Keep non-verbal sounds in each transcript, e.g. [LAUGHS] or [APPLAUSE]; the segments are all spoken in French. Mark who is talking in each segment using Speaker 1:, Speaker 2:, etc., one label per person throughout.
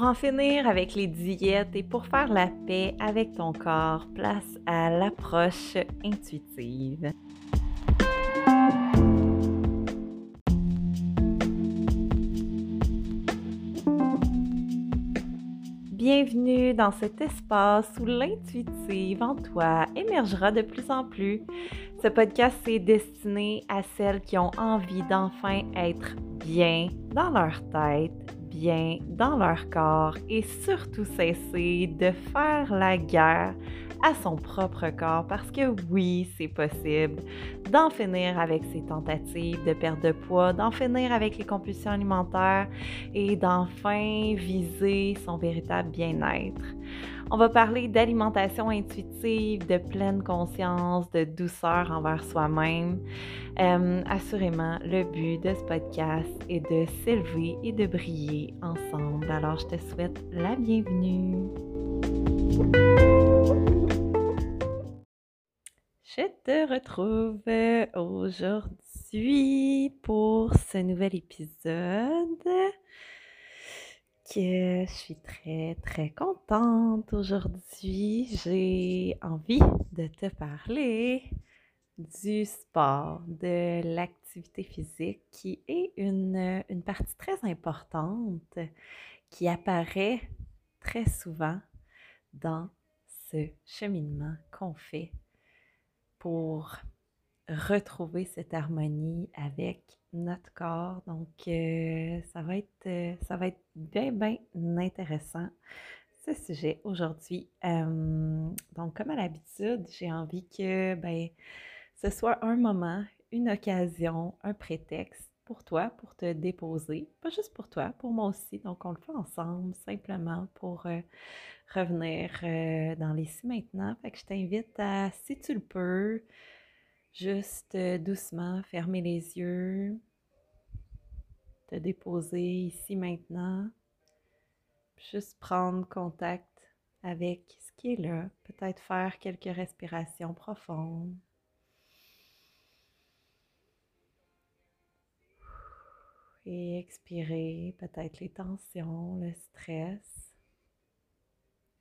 Speaker 1: Pour en finir avec les diètes et pour faire la paix avec ton corps, place à l'approche intuitive. Bienvenue dans cet espace où l'intuitive en toi émergera de plus en plus. Ce podcast est destiné à celles qui ont envie d'enfin être bien dans leur tête, bien dans leur corps et surtout cesser de faire la guerre à son propre corps parce que oui, c'est possible d'en finir avec ses tentatives de perte de poids, d'en finir avec les compulsions alimentaires et d'enfin viser son véritable bien-être. On va parler d'alimentation intuitive, de pleine conscience, de douceur envers soi-même. Euh, assurément, le but de ce podcast est de s'élever et de briller ensemble. Alors, je te souhaite la bienvenue. Je te retrouve aujourd'hui pour ce nouvel épisode que je suis très très contente aujourd'hui. J'ai envie de te parler du sport, de l'activité physique qui est une, une partie très importante qui apparaît très souvent dans ce cheminement qu'on fait pour retrouver cette harmonie avec notre corps. Donc, euh, ça, va être, euh, ça va être bien, bien intéressant ce sujet aujourd'hui. Euh, donc, comme à l'habitude, j'ai envie que ben, ce soit un moment, une occasion, un prétexte pour toi, pour te déposer. Pas juste pour toi, pour moi aussi. Donc, on le fait ensemble, simplement pour revenir dans les si maintenant. Fait que je t'invite à, si tu le peux, juste doucement fermer les yeux, te déposer ici maintenant, juste prendre contact avec ce qui est là, peut-être faire quelques respirations profondes. Et expirer peut-être les tensions, le stress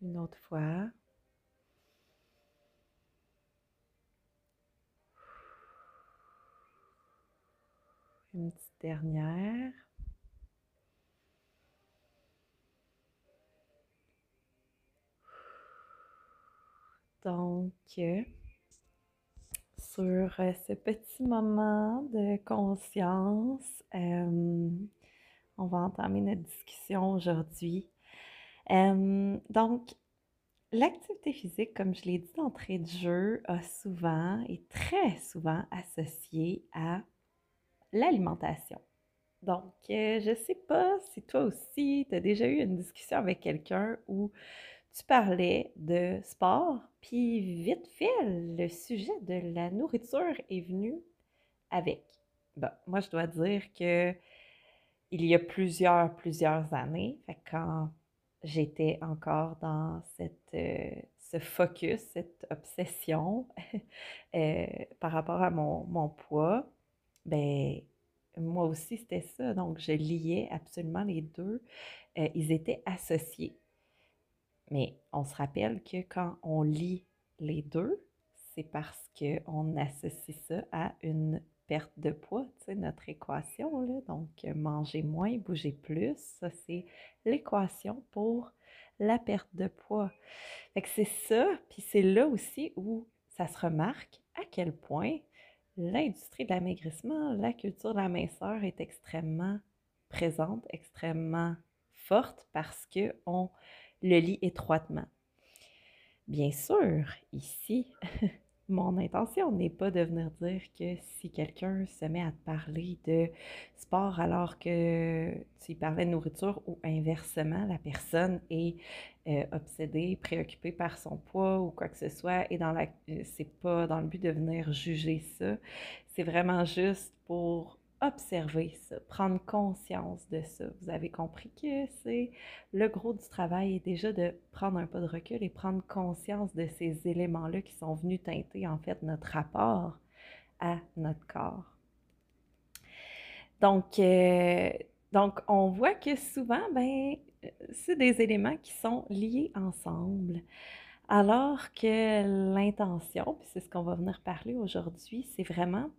Speaker 1: une autre fois. Une petite dernière. Donc, sur euh, ce petit moment de conscience, on va entamer notre discussion aujourd'hui donc, l'activité physique, comme je l'ai dit d'entrée de jeu, a souvent et très souvent associée à l'alimentation. Donc, euh, je ne sais pas si toi aussi, tu as déjà eu une discussion avec quelqu'un où tu parlais de sport, puis vite fait, le sujet de la nourriture est venu avec. Moi, je dois dire que il y a plusieurs, plusieurs années, quand j'étais encore dans cette, euh, ce focus, cette obsession [LAUGHS] euh, par rapport à mon, mon, poids, ben moi aussi c'était ça. Donc je liais absolument les deux. Euh, ils étaient associés. Mais on se rappelle que quand on lit les deux, c'est parce qu'on associe ça à une perte de poids, tu sais, notre équation, là. Donc, manger moins, bouger plus, ça, c'est l'équation pour la perte de poids. Fait que c'est ça, puis c'est là aussi où ça se remarque à quel point l'industrie de l'amaigrissement, la culture de la minceur est extrêmement présente, extrêmement forte parce qu'on le lit étroitement. Bien sûr, ici, [LAUGHS] Mon intention n'est pas de venir dire que si quelqu'un se met à te parler de sport alors que tu parlais de nourriture ou inversement, la personne est euh, obsédée, préoccupée par son poids ou quoi que ce soit, et dans la, euh, c'est pas dans le but de venir juger ça, c'est vraiment juste pour observer ça, prendre conscience de ça. Vous avez compris que c'est le gros du travail est déjà de prendre un pas de recul et prendre conscience de ces éléments-là qui sont venus teinter en fait notre rapport à notre corps. Donc, euh, on voit que souvent, ben, c'est des éléments qui sont liés ensemble. Alors que l'intention, puis c'est ce qu'on va venir parler aujourd'hui, c'est vraiment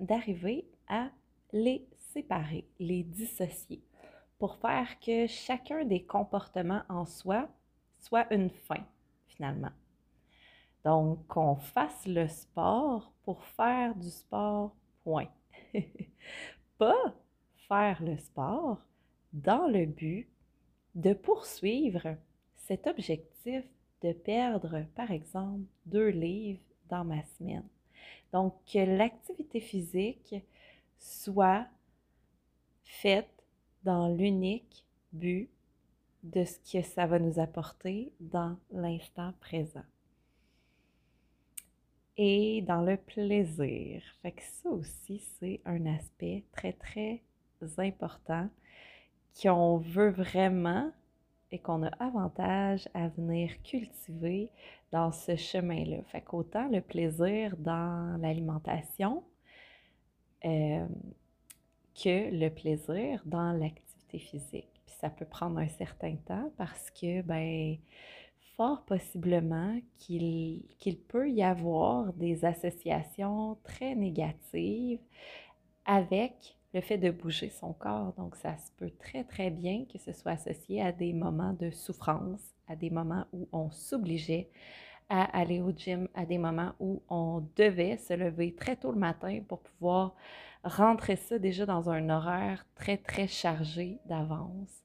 Speaker 1: d'arriver à les séparer, les dissocier, pour faire que chacun des comportements en soi soit une fin, finalement. Donc, qu'on fasse le sport pour faire du sport, point. [LAUGHS] Pas faire le sport dans le but de poursuivre cet objectif de perdre, par exemple, deux livres dans ma semaine. Donc, l'activité physique soit faite dans l'unique but de ce que ça va nous apporter dans l'instant présent. Et dans le plaisir. Fait que ça aussi, c'est un aspect très, très important qu'on veut vraiment et qu'on a avantage à venir cultiver dans ce chemin-là. Fait qu'autant le plaisir dans l'alimentation euh, que le plaisir dans l'activité physique. Ça peut prendre un certain temps parce que, ben, fort possiblement qu'il peut y avoir des associations très négatives avec le fait de bouger son corps. Donc, ça se peut très, très bien que ce soit associé à des moments de souffrance, à des moments où on s'obligeait à aller au gym, à des moments où on devait se lever très tôt le matin pour pouvoir rentrer ça déjà dans un horaire très, très chargé d'avance.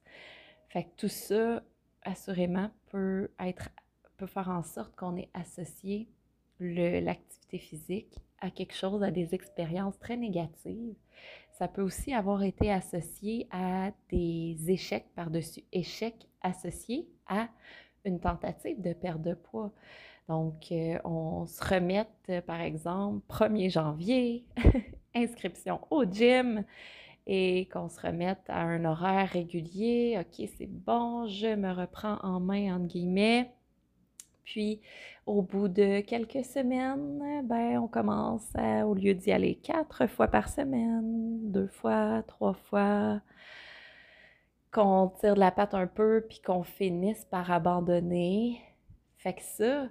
Speaker 1: Fait que tout ça, assurément, peut être peut faire en sorte qu'on ait associé l'activité physique à quelque chose, à des expériences très négatives ça peut aussi avoir été associé à des échecs par-dessus échecs associés à une tentative de perte de poids. Donc, euh, on se remet, par exemple, 1er janvier, [LAUGHS] inscription au gym et qu'on se remette à un horaire régulier. OK, c'est bon, je me reprends en main, entre guillemets. Puis, au bout de quelques semaines, ben, on commence au lieu d'y aller quatre fois par semaine, deux fois, trois fois, qu'on tire de la patte un peu, puis qu'on finisse par abandonner. Fait que ça,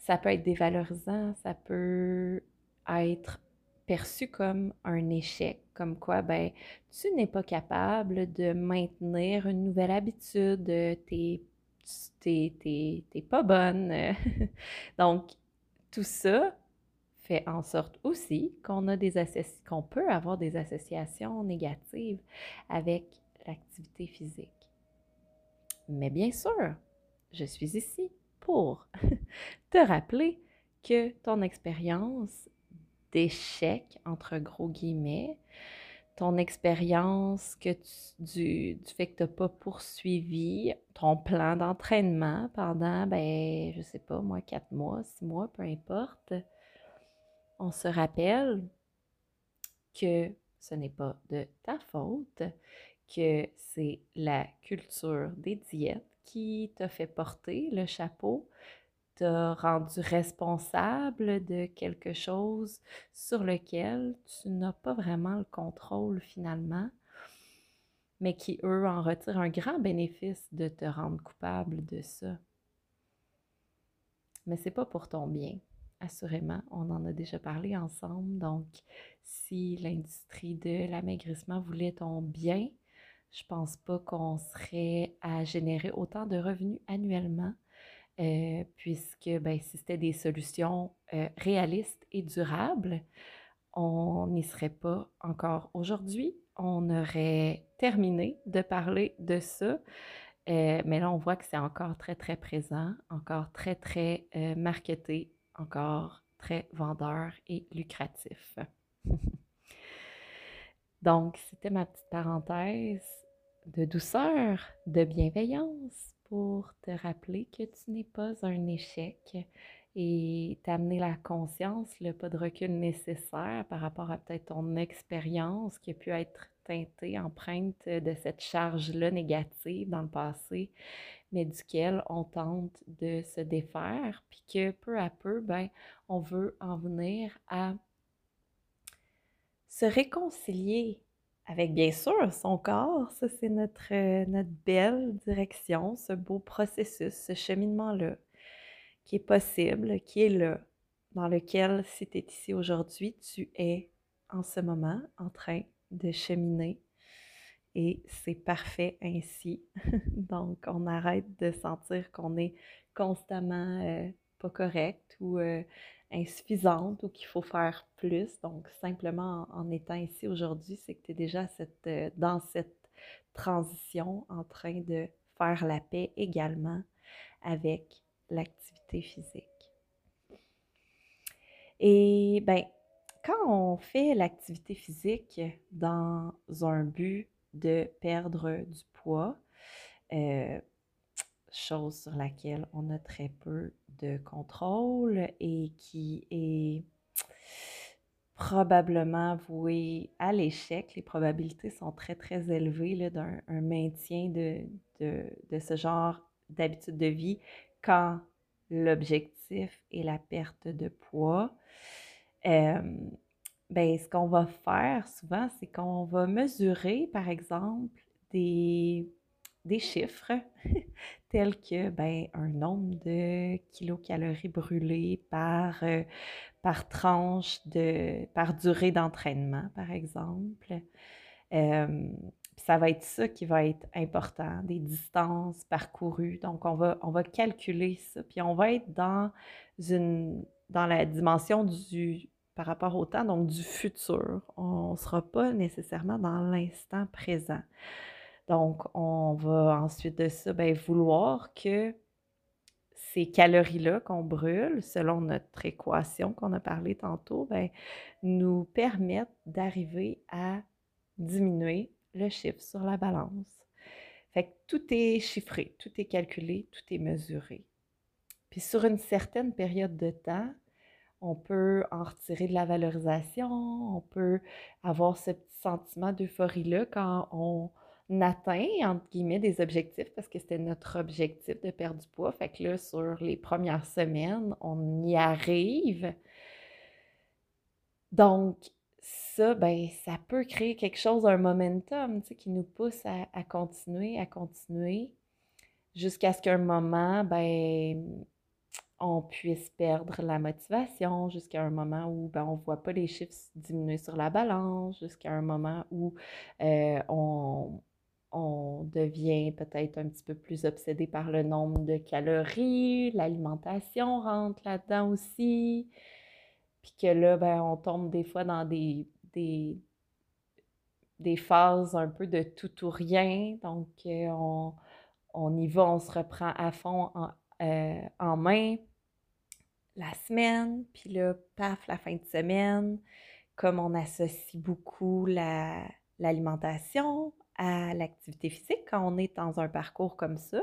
Speaker 1: ça peut être dévalorisant, ça peut être perçu comme un échec, comme quoi, ben, tu n'es pas capable de maintenir une nouvelle habitude, t'es t'es pas bonne. [LAUGHS] Donc, tout ça fait en sorte aussi qu'on a des qu'on peut avoir des associations négatives avec l'activité physique. Mais bien sûr, je suis ici pour [LAUGHS] te rappeler que ton expérience d'échec, entre gros guillemets, ton expérience du, fait que tu n'as pas poursuivi ton plan d'entraînement pendant, ben, je sais pas, moi, quatre mois, six mois, peu importe, on se rappelle que ce n'est pas de ta faute, que c'est la culture des diètes qui t'a fait porter le chapeau rendu responsable de quelque chose sur lequel tu n'as pas vraiment le contrôle finalement, mais qui, eux, en retirent un grand bénéfice de te rendre coupable de ça. Mais c'est pas pour ton bien, assurément. On en a déjà parlé ensemble. Donc, si l'industrie de l'amaigrissement voulait ton bien, je pense pas qu'on serait à générer autant de revenus annuellement euh, puisque ben, si c'était des solutions euh, réalistes et durables, on n'y serait pas encore aujourd'hui. On aurait terminé de parler de ça, euh, mais là, on voit que c'est encore très, très présent, encore très, très marketé, encore très vendeur et lucratif. [LAUGHS] Donc, c'était ma petite parenthèse de douceur, de bienveillance pour te rappeler que tu n'es pas un échec et t'amener la conscience, le pas de recul nécessaire par rapport à peut-être ton expérience qui a pu être teintée, empreinte de cette charge-là négative dans le passé, mais duquel on tente de se défaire, puis que peu à peu, ben, on veut en venir à se réconcilier avec bien sûr son corps, ça c'est notre, notre belle direction, ce beau processus, ce cheminement-là qui est possible, qui est là, dans lequel si tu es ici aujourd'hui, tu es en ce moment en train de cheminer et c'est parfait ainsi. [LAUGHS] Donc, on arrête de sentir qu'on est constamment euh, pas correct ou euh, insuffisante ou qu'il faut faire plus. Donc, simplement en, étant ici aujourd'hui, c'est que tu es déjà euh, dans cette transition en train de faire la paix également avec l'activité physique. Et bien, quand on fait l'activité physique dans un but de perdre du poids, euh, chose sur laquelle on a très peu de contrôle et qui est probablement vouée à l'échec. Les probabilités sont très, très élevées d'un maintien de, de, ce genre d'habitude de vie quand l'objectif est la perte de poids. Ben, ce qu'on va faire souvent, c'est qu'on va mesurer, par exemple, des, des chiffres [LAUGHS] tels que ben, un nombre de kilocalories brûlées par, euh, par tranche, de, par durée d'entraînement, par exemple. Euh, ça va être ça qui va être important, des distances parcourues. Donc, on va, on va calculer ça. Puis, on va être dans, une, dans la dimension du par rapport au temps, donc du futur. On ne sera pas nécessairement dans l'instant présent. Donc, on va ensuite de ça ben, vouloir que ces calories-là qu'on brûle, selon notre équation qu'on a parlé tantôt, ben, nous permettent d'arriver à diminuer le chiffre sur la balance. Fait que tout est chiffré, tout est calculé, tout est mesuré. Puis sur une certaine période de temps, on peut en retirer de la valorisation, on peut avoir ce petit sentiment d'euphorie-là quand on atteint, entre guillemets, des objectifs, parce que c'était notre objectif de perdre du poids. Fait que là, sur les premières semaines, on y arrive. Donc, ça, ben, ça peut créer quelque chose, un momentum, tu sais, qui nous pousse à, continuer, à continuer, jusqu'à ce qu'un moment, ben, on puisse perdre la motivation jusqu'à un moment où ben, on ne voit pas les chiffres diminuer sur la balance, jusqu'à un moment où euh, on, on, devient peut-être un petit peu plus obsédé par le nombre de calories, l'alimentation rentre là-dedans aussi, puis que là, ben, on tombe des fois dans des, des, phases un peu de tout ou rien, donc euh, on, y va, on se reprend à fond en, euh, en main la semaine, puis là, paf, la fin de semaine, comme on associe beaucoup l'alimentation à l'activité physique quand on est dans un parcours comme ça,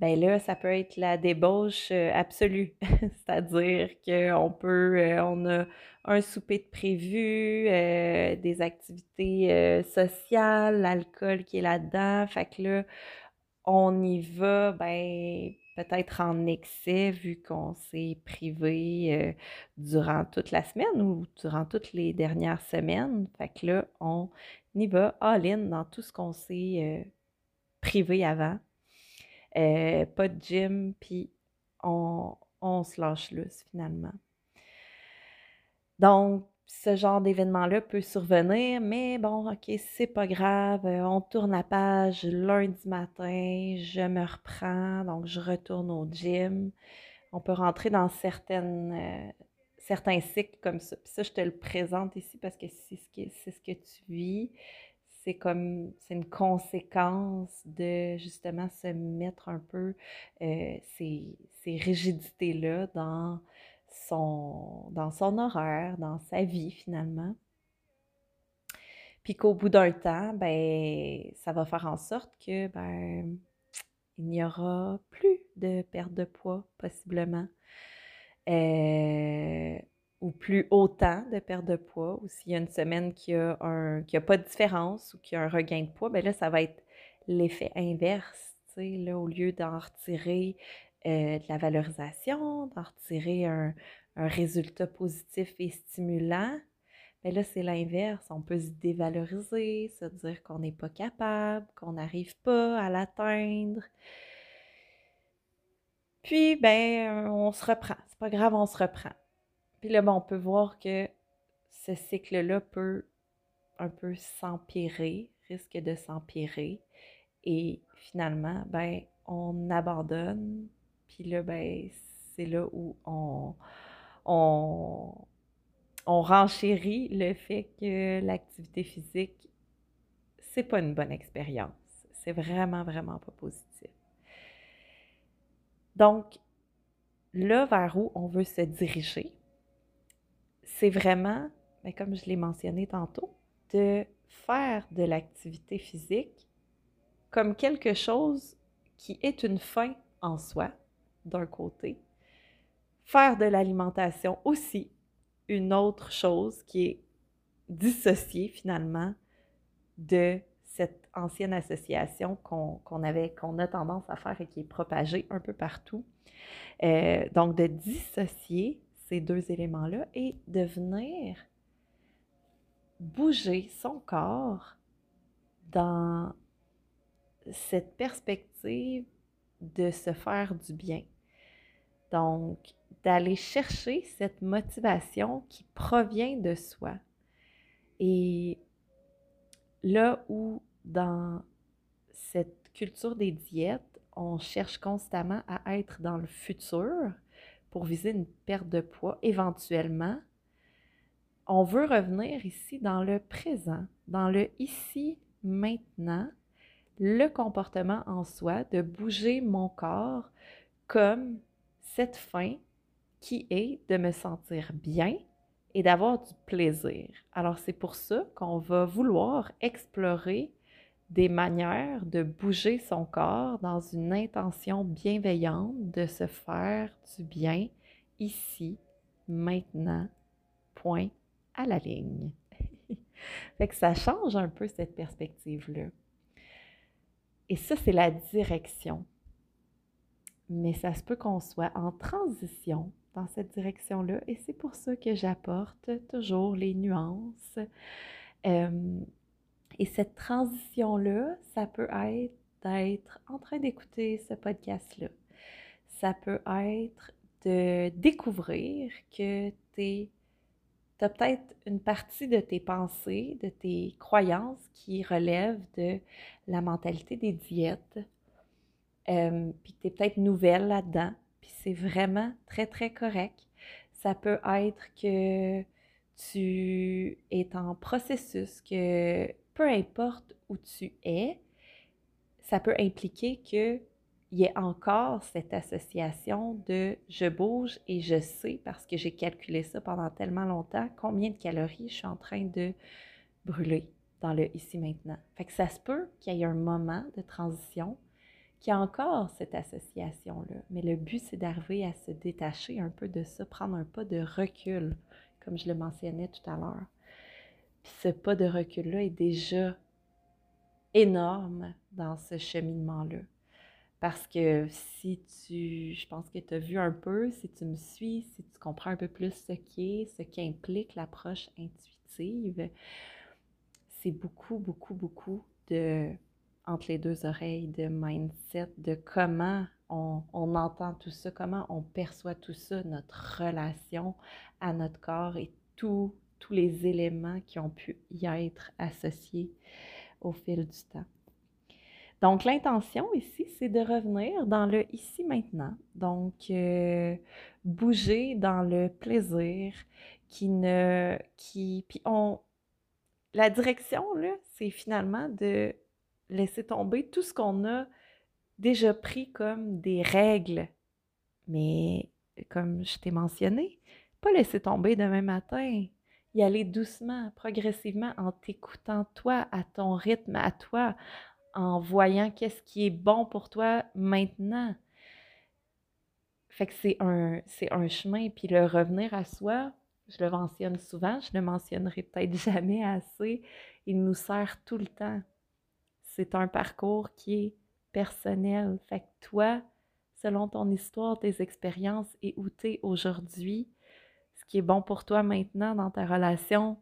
Speaker 1: ben là, ça peut être la débauche euh, absolue. [LAUGHS] C'est-à-dire qu'on peut, euh, on a un souper de prévu, euh, des activités sociales, l'alcool qui est là-dedans. Fait que là, on y va, ben, peut-être en excès vu qu'on s'est privé durant toute la semaine ou durant toutes les dernières semaines. Fait que là, on y va all-in dans tout ce qu'on s'est euh, privé avant. Euh, pas de gym, puis on, se lâche lousse finalement. Donc, ce genre d'événement-là peut survenir, mais bon, ok, c'est pas grave. Euh, on tourne la page lundi matin, je me reprends, donc je retourne au gym. On peut rentrer dans certaines, certains cycles comme ça. Puis ça, je te le présente ici parce que c'est ce, c'est ce que tu vis. C'est comme, c'est une conséquence de justement se mettre un peu euh, ces, ces rigidités-là dans son, dans son horaire, dans sa vie finalement. Puis qu'au bout d'un temps, ben, ça va faire en sorte que ben, il n'y aura plus de perte de poids possiblement. Euh, ou plus autant de perte de poids, ou s'il y a une semaine qui a, un, a pas de différence ou qui a un regain de poids, ben là, ça va être l'effet inverse. Là, au lieu d'en retirer euh, de la valorisation, d'en retirer un, résultat positif et stimulant, Mais là, c'est l'inverse. On peut se dévaloriser, se dire qu'on n'est pas capable, qu'on n'arrive pas à l'atteindre. Puis, ben, on se reprend. Pas grave, on se reprend. Puis là, ben, on peut voir que ce cycle-là peut un peu s'empirer, risque de s'empirer. Et finalement, ben, on abandonne. Puis là, ben, c'est là où on, on, on renchérit le fait que l'activité physique, c'est pas une bonne expérience. C'est vraiment, vraiment pas positif. Donc, là vers où on veut se diriger, c'est vraiment, mais comme je l'ai mentionné tantôt, de faire de l'activité physique comme quelque chose qui est une fin en soi, d'un côté. Faire de l'alimentation aussi une autre chose qui est dissociée finalement de cette ancienne association qu'on avait, qu'on a tendance à faire et qui est propagée un peu partout. Euh, donc, de dissocier ces deux éléments-là et de venir bouger son corps dans cette perspective de se faire du bien. Donc, d'aller chercher cette motivation qui provient de soi. Et là où dans cette culture des diètes, on cherche constamment à être dans le futur pour viser une perte de poids éventuellement, on veut revenir ici dans le présent, dans le ici, maintenant, le comportement en soi, de bouger mon corps comme cette fin qui est de me sentir bien et d'avoir du plaisir. Alors c'est pour ça qu'on va vouloir explorer des manières de bouger son corps dans une intention bienveillante de se faire du bien ici, maintenant, point à la ligne. [LAUGHS] fait que ça change un peu cette perspective-là. Et ça, c'est la direction. Mais ça se peut qu'on soit en transition dans cette direction-là et c'est pour ça que j'apporte toujours les nuances. Euh, et cette transition-là, ça peut être d'être en train d'écouter ce podcast-là. Ça peut être de découvrir que tu as peut-être une partie de tes pensées, de tes croyances qui relèvent de la mentalité des diètes, euh, puis que tu es peut-être nouvelle là-dedans, puis c'est vraiment très, très correct. Ça peut être que tu es en processus, que peu importe où tu es, ça peut impliquer qu'il y ait encore cette association de je bouge et je sais, parce que j'ai calculé ça pendant tellement longtemps, combien de calories je suis en train de brûler dans le ici maintenant. Que ça se peut qu'il y ait un moment de transition qui a encore cette association-là. Mais le but, c'est d'arriver à se détacher un peu de ça, prendre un pas de recul, comme je le mentionnais tout à l'heure. Puis ce pas de recul-là est déjà énorme dans ce cheminement-là. Parce que si tu, je pense que tu as vu un peu, si tu me suis, si tu comprends un peu plus ce qu'est, ce qu'implique l'approche intuitive, c'est beaucoup, beaucoup, beaucoup de entre les deux oreilles de mindset, de comment on, entend tout ça, comment on perçoit tout ça, notre relation à notre corps et tous les éléments qui ont pu y être associés au fil du temps. Donc, l'intention ici, c'est de revenir dans le ici maintenant. Donc, euh, bouger dans le plaisir qui ne. qui Puis, on. La direction, là, c'est finalement de laisser tomber tout ce qu'on a déjà pris comme des règles. Mais comme je t'ai mentionné, pas laisser tomber demain matin, y aller doucement, progressivement, en t'écoutant toi, à ton rythme, à toi, en voyant qu'est-ce qui est bon pour toi maintenant. Fait que c'est un, c'est un chemin, puis le revenir à soi, je le mentionne souvent, je le mentionnerai peut-être [LAUGHS] jamais assez, il nous sert tout le temps c'est un parcours qui est personnel. Fait que toi, selon ton histoire, tes expériences et où tu es aujourd'hui, qui est bon pour toi maintenant dans ta relation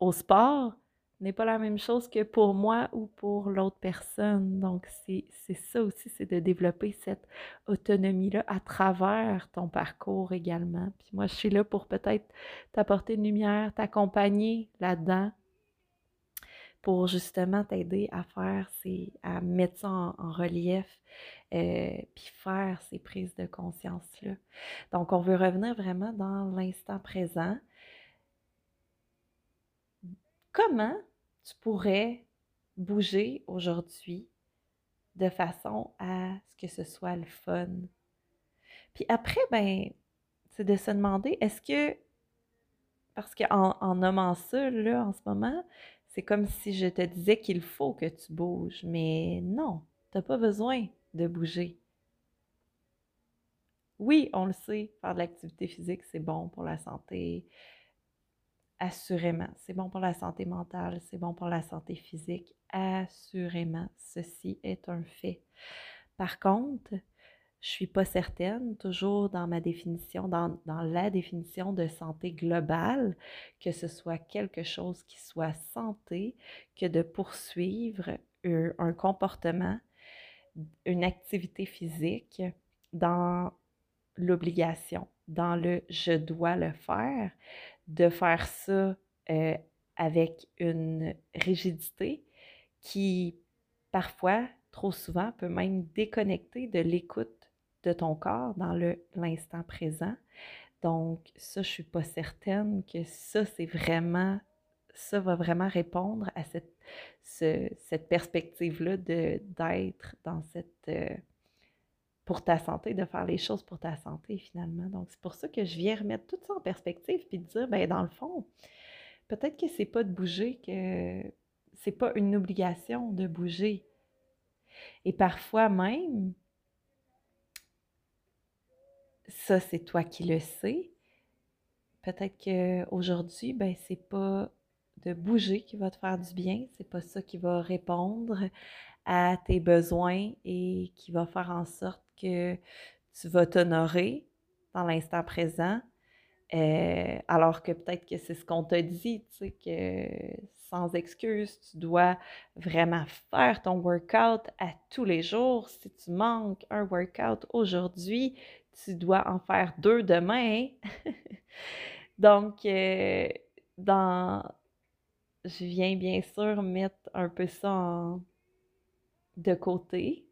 Speaker 1: au sport n'est pas la même chose que pour moi ou pour l'autre personne. Donc, c'est ça aussi, c'est de développer cette autonomie-là à travers ton parcours également. Puis moi, je suis là pour peut-être t'apporter une lumière, t'accompagner là-dedans pour justement t'aider à faire ces, à mettre ça en, relief, euh, puis faire ces prises de conscience-là. Donc, on veut revenir vraiment dans l'instant présent. Comment tu pourrais bouger aujourd'hui de façon à ce que ce soit le fun? Puis après, ben, c'est de se demander, est-ce que, parce qu'en en nommant ça, là, en ce moment, c'est comme si je te disais qu'il faut que tu bouges, mais non, tu n'as pas besoin de bouger. Oui, on le sait, faire de l'activité physique, c'est bon pour la santé. Assurément, c'est bon pour la santé mentale, c'est bon pour la santé physique. Assurément, ceci est un fait. Par contre, je suis pas certaine, toujours dans ma définition, dans, la définition de santé globale, que ce soit quelque chose qui soit santé, que de poursuivre un, comportement, une activité physique dans l'obligation, dans le je dois le faire, de faire ça euh, avec une rigidité qui parfois, trop souvent, peut même déconnecter de l'écoute de ton corps dans l'instant présent. Donc, ça, je ne suis pas certaine que ça, c'est vraiment, ça va vraiment répondre à cette, cette perspective-là d'être dans cette, euh, pour ta santé, de faire les choses pour ta santé finalement. Donc, c'est pour ça que je viens remettre tout ça en perspective puis de dire, ben dans le fond, peut-être que c'est pas de bouger, que c'est pas une obligation de bouger. Et parfois même, ça, c'est toi qui le sais. Peut-être qu'aujourd'hui, ben, c'est pas de bouger qui va te faire du bien, c'est pas ça qui va répondre à tes besoins et qui va faire en sorte que tu vas t'honorer dans l'instant présent. Euh, alors que peut-être que c'est ce qu'on t'a dit, tu sais, que sans excuse, tu dois vraiment faire ton workout à tous les jours. Si tu manques un workout aujourd'hui, tu dois en faire deux demain. [LAUGHS] Donc, euh, dans, je viens bien sûr mettre un peu ça de côté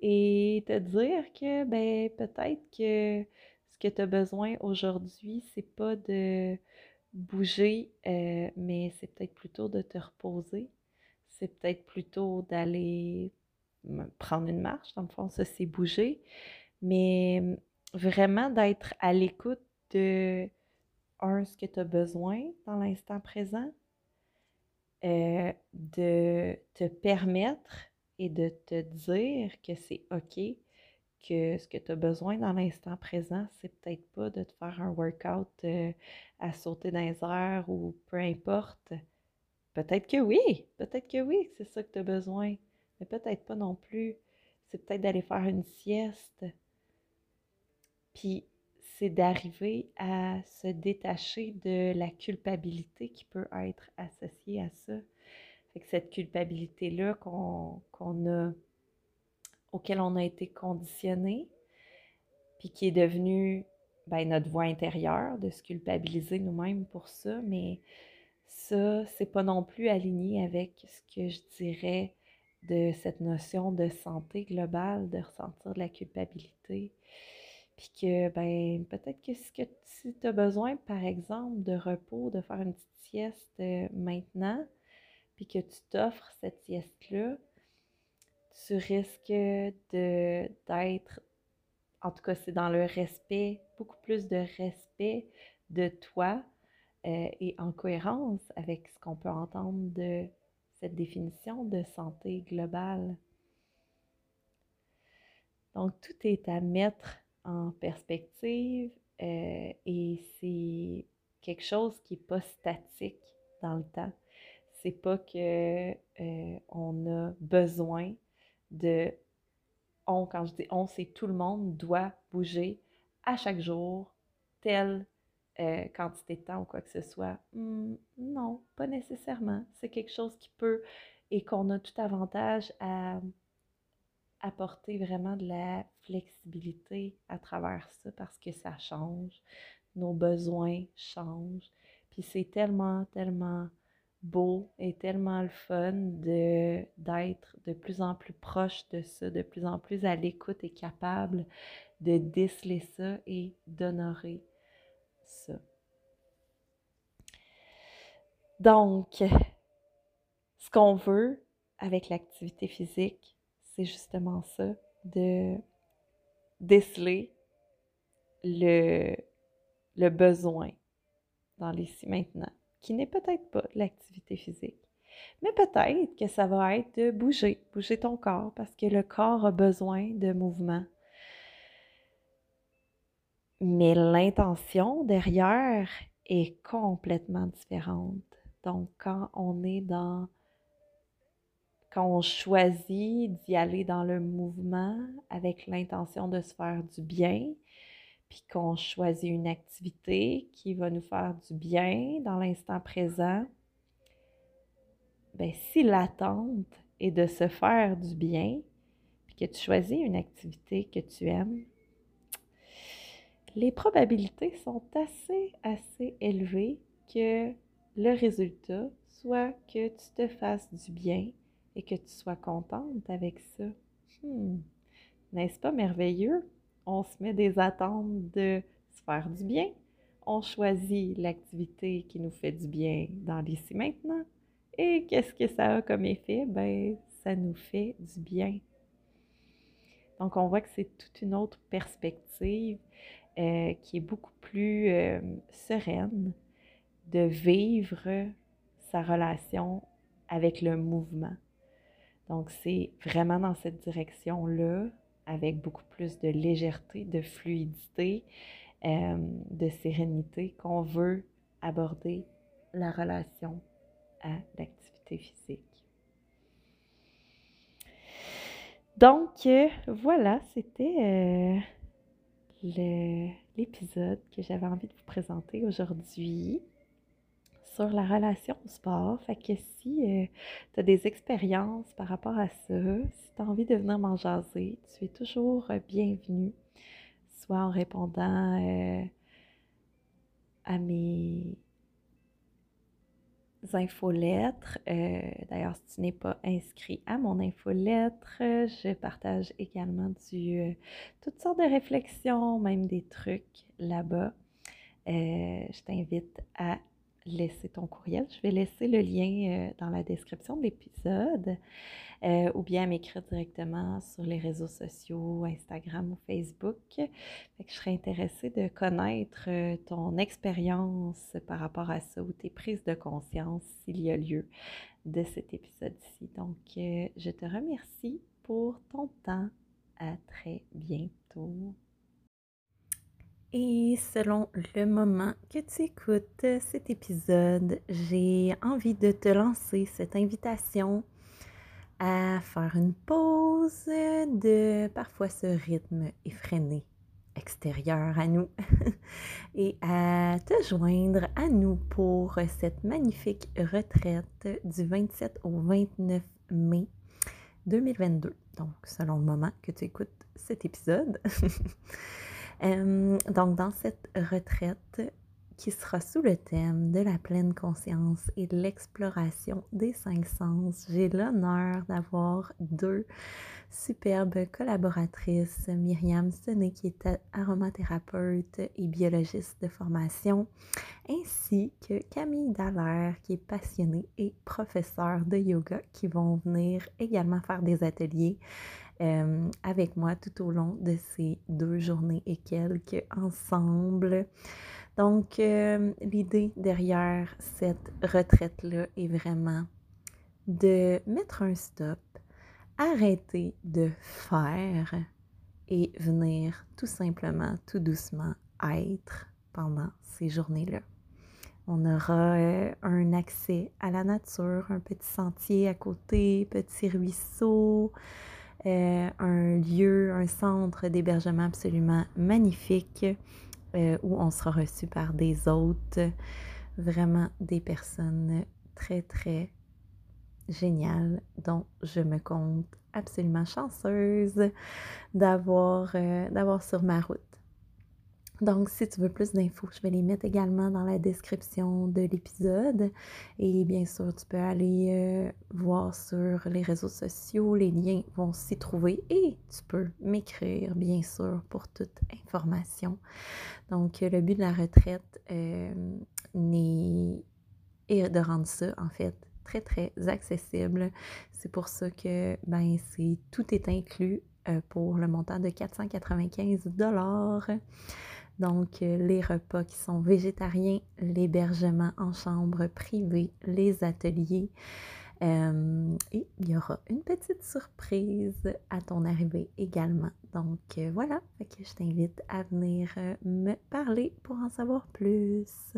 Speaker 1: et te dire que ben peut-être que ce que tu as besoin aujourd'hui, c'est pas de bouger, euh, mais c'est peut-être plutôt de te reposer. C'est peut-être plutôt d'aller prendre une marche. Dans le fond, ça, c'est bouger. Mais vraiment d'être à l'écoute de, un, ce que tu as besoin dans l'instant présent, euh, de te permettre et de te dire que c'est OK, que ce que tu as besoin dans l'instant présent, c'est peut-être pas de te faire un workout euh, à sauter dans les airs ou peu importe. Peut-être que oui, peut-être que oui, c'est ça que tu as besoin, mais peut-être pas non plus. C'est peut-être d'aller faire une sieste, puis c'est d'arriver à se détacher de la culpabilité qui peut être associée à ça. Fait que cette culpabilité-là qu'on a, auquel on a été conditionné, puis qui est devenue ben, notre voix intérieure, de se culpabiliser nous-mêmes pour ça, mais ça, c'est pas non plus aligné avec ce que je dirais de cette notion de santé globale, de ressentir de la culpabilité. Puis que, ben, peut-être que, si tu as besoin, par exemple, de repos, de faire une petite sieste euh, maintenant, puis que tu t'offres cette sieste-là, tu risques de, d'être, en tout cas, c'est dans le respect, beaucoup plus de respect de toi euh, et en cohérence avec ce qu'on peut entendre de cette définition de santé globale. Donc, tout est à mettre en perspective euh, et c'est quelque chose qui n'est pas statique dans le temps. C'est pas que euh, on a besoin de on, quand je dis on, c'est tout le monde doit bouger à chaque jour tel euh, quantité de temps ou quoi que ce soit? Hmm, non, pas nécessairement. C'est quelque chose qui peut et qu'on a tout avantage à apporter vraiment de la flexibilité à travers ça parce que ça change, nos besoins changent. Puis c'est tellement, tellement beau et tellement le fun de d'être de plus en plus proche de ça, de plus en plus à l'écoute et capable de déceler ça et d'honorer ça. Donc, ce qu'on veut avec l'activité physique, c'est justement ça, de déceler le, le besoin dans l'ici maintenant, qui n'est peut-être pas l'activité physique. Mais peut-être que ça va être de bouger, bouger ton corps, parce que le corps a besoin de mouvement. Mais l'intention derrière est complètement différente. Donc, quand on est dans quand on choisit d'y aller dans le mouvement avec l'intention de se faire du bien, puis qu'on choisit une activité qui va nous faire du bien dans l'instant présent, ben si l'attente est de se faire du bien, puis que tu choisis une activité que tu aimes, les probabilités sont assez, assez élevées que le résultat soit que tu te fasses du bien et que tu sois contente avec ça. Hmm. N'est-ce pas merveilleux? On se met des attentes de se faire du bien. On choisit l'activité qui nous fait du bien dans l'ici maintenant. Et qu'est-ce que ça a comme effet? Ben, ça nous fait du bien. Donc, on voit que c'est toute une autre perspective euh, qui est beaucoup plus euh, sereine de vivre sa relation avec le mouvement. Donc, c'est vraiment dans cette direction-là, avec beaucoup plus de légèreté, de fluidité, euh, de sérénité, qu'on veut aborder la relation à l'activité physique. Donc, euh, voilà, c'était euh, l'épisode que j'avais envie de vous présenter aujourd'hui sur la relation sport. Fait que si euh, tu as des expériences par rapport à ça, si tu as envie de venir m'en jaser, tu es toujours euh, bienvenue, soit en répondant euh, à mes infolettres. D'ailleurs, si tu n'es pas inscrit à mon infolettre, je partage également du, toutes sortes de réflexions, même des trucs là-bas. je t'invite à laisser ton courriel. Je vais laisser le lien euh, dans la description de l'épisode euh, ou bien m'écrire directement sur les réseaux sociaux, Instagram ou Facebook. je serais intéressée de connaître euh, ton expérience par rapport à ça ou tes prises de conscience s'il y a lieu de cet épisode-ci. Donc, je te remercie pour ton temps. À très bientôt. Et selon le moment que tu écoutes cet épisode, j'ai envie de te lancer cette invitation à faire une pause de parfois ce rythme effréné extérieur à nous [LAUGHS] et à te joindre à nous pour cette magnifique retraite du 27 au 29 mai 2022. Donc, selon le moment que tu écoutes cet épisode. [LAUGHS] donc, dans cette retraite qui sera sous le thème de la pleine conscience et de l'exploration des cinq sens, j'ai l'honneur d'avoir deux superbes collaboratrices, Myriam Sonnet qui est aromathérapeute et biologiste de formation, ainsi que Camille Dallaire qui est passionnée et professeure de yoga qui vont venir également faire des ateliers euh, avec moi tout au long de ces deux journées et quelques ensemble. Donc, euh, l'idée derrière cette retraite-là est vraiment de mettre un stop, arrêter de faire et venir tout simplement, tout doucement être pendant ces journées-là. On aura euh, un accès à la nature, un petit sentier à côté, petit ruisseau, euh, un lieu, un centre d'hébergement absolument magnifique où on sera reçu par des hôtes, vraiment des personnes très, très géniales dont je me compte absolument chanceuse d'avoir d'avoir sur ma route. Donc, si tu veux plus d'infos, je vais les mettre également dans la description de l'épisode. Et bien sûr, tu peux aller euh, voir sur les réseaux sociaux, les liens vont s'y trouver et tu peux m'écrire, bien sûr, pour toute information. Donc, le but de la retraite euh, est de rendre ça, en fait, très, très accessible. C'est pour ça que, ben, c'est tout est inclus euh, pour le montant de 495 dollars. Donc, euh, les repas qui sont végétariens, l'hébergement en chambre privée, les ateliers. Euh, et il y aura une petite surprise à ton arrivée également. Donc euh, voilà, je t'invite à venir me parler pour en savoir plus.